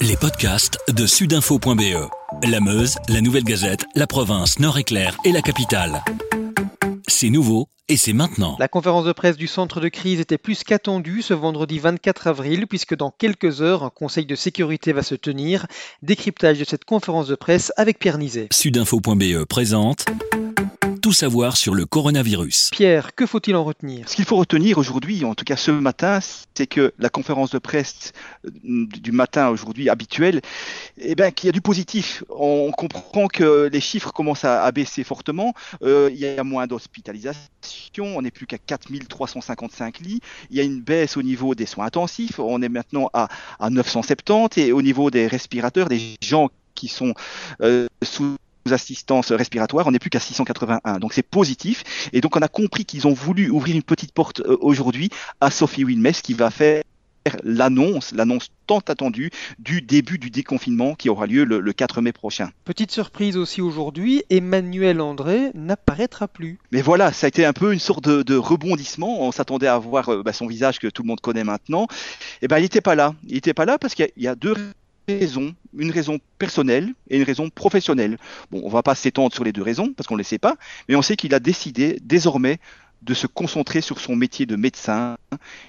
Les podcasts de sudinfo.be. La Meuse, la Nouvelle Gazette, la province Nord-Éclair et la capitale. C'est nouveau et c'est maintenant. La conférence de presse du centre de crise était plus qu'attendue ce vendredi 24 avril, puisque dans quelques heures, un conseil de sécurité va se tenir. Décryptage de cette conférence de presse avec Pierre Nizet. Sudinfo.be présente tout savoir sur le coronavirus. Pierre, que faut-il en retenir? Ce qu'il faut retenir aujourd'hui, en tout cas ce matin, c'est que la conférence de presse euh, du matin aujourd'hui habituelle, eh ben, qu'il y a du positif. On comprend que les chiffres commencent à, baisser fortement. Euh, il y a moins d'hospitalisation. On n'est plus qu'à 4355 lits. Il y a une baisse au niveau des soins intensifs. On est maintenant à, à 970 et au niveau des respirateurs, des gens qui sont euh, sous assistance respiratoire, on n'est plus qu'à 681. Donc c'est positif. Et donc on a compris qu'ils ont voulu ouvrir une petite porte euh, aujourd'hui à Sophie Wilmès qui va faire l'annonce, l'annonce tant attendue du début du déconfinement qui aura lieu le, 4 mai prochain. Petite surprise aussi aujourd'hui, Emmanuel André n'apparaîtra plus. Mais voilà, ça a été un peu une sorte de, rebondissement. On s'attendait à voir euh, bah, son visage que tout le monde connaît maintenant. Et eh ben il n'était pas là. Il n'était pas là parce qu'il y, a deux une raison personnelle et une raison professionnelle. Bon, on va pas s'étendre sur les deux raisons parce qu'on ne le sait pas, mais on sait qu'il a décidé désormais de se concentrer sur son métier de médecin.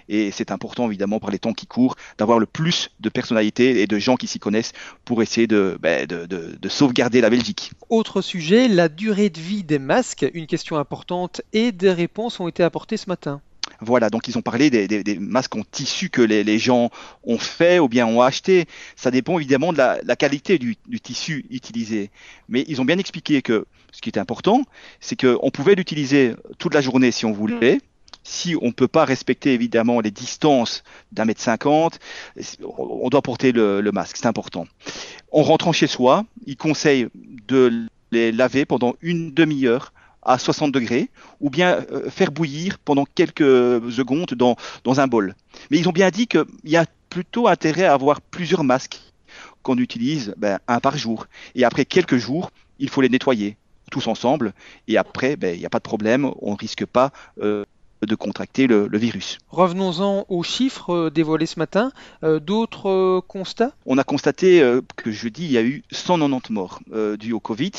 Et c'est important, évidemment, par les temps qui courent, d'avoir le plus de personnalités et de gens qui s'y connaissent pour essayer ben, de, sauvegarder la Belgique. Autre sujet, la durée de vie des masques, une question importante, et des réponses ont été apportées ce matin. Voilà, donc ils ont parlé des, masques en tissu que les, gens ont fait ou bien ont acheté. Ça dépend évidemment de la, qualité du, tissu utilisé. Mais ils ont bien expliqué que ce qui est important, c'est qu'on pouvait l'utiliser toute la journée si on voulait. Si on ne peut pas respecter évidemment les distances d'un mètre cinquante, on doit porter le, le masque, c'est important. En rentrant chez soi, ils conseillent de les laver pendant une demi-heure à 60 degrés, ou bien euh, faire bouillir pendant quelques secondes dans, un bol. Mais ils ont bien dit qu'il y a plutôt intérêt à avoir plusieurs masques qu'on utilise ben, un par jour. Et après quelques jours, il faut les nettoyer tous ensemble. Et après, ben, il n'y a pas de problème, on ne risque pas euh, de contracter le, virus. Revenons-en aux chiffres euh, dévoilés ce matin. Euh, d'autres euh, constats? On a constaté que jeudi, il y a eu 190 morts dus au Covid.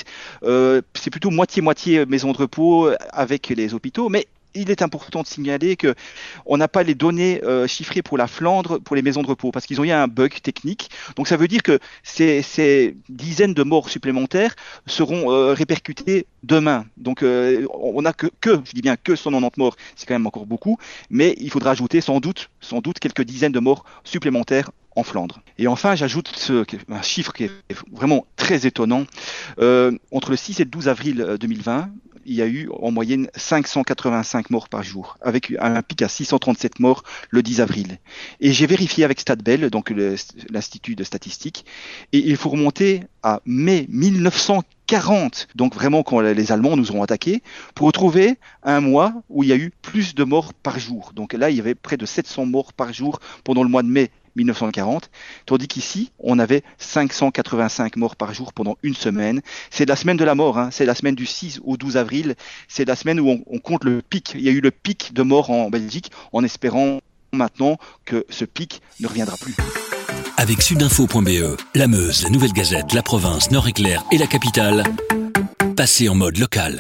C'est plutôt moitié-moitié maison de repos avec les hôpitaux, mais il est important de signaler que on n'a pas les données euh, chiffrées pour la Flandre, pour les maisons de repos, parce qu'ils ont eu un bug technique. Donc ça veut dire que ces, dizaines de morts supplémentaires seront euh, répercutées demain. Donc euh, on n'a que, que, je dis bien que 190 morts, c'est quand même encore beaucoup, mais il faudra ajouter sans doute, sans doute quelques dizaines de morts supplémentaires en Flandre. Et enfin, j'ajoute ce, un chiffre qui est vraiment très étonnant. entre le 6 et le 12 avril 2020, il y a eu en moyenne 585 morts par jour, avec un pic à 637 morts le 10 avril. Et j'ai vérifié avec StatBell, donc l'Institut de statistique, et il faut remonter à mai 1940, donc vraiment quand les Allemands nous ont attaqués, pour retrouver un mois où il y a eu plus de morts par jour. Donc là, il y avait près de 700 morts par jour pendant le mois de mai 1940, tandis qu'ici, on avait 585 morts par jour pendant une semaine. C'est la semaine de la mort, hein. c'est la semaine du 6 au 12 avril, c'est la semaine où on, compte le pic. Il y a eu le pic de morts en Belgique, en espérant maintenant que ce pic ne reviendra plus. Avec sudinfo.be, la Meuse, la Nouvelle Gazette, la province, Nord-Éclair et la capitale, passez en mode local.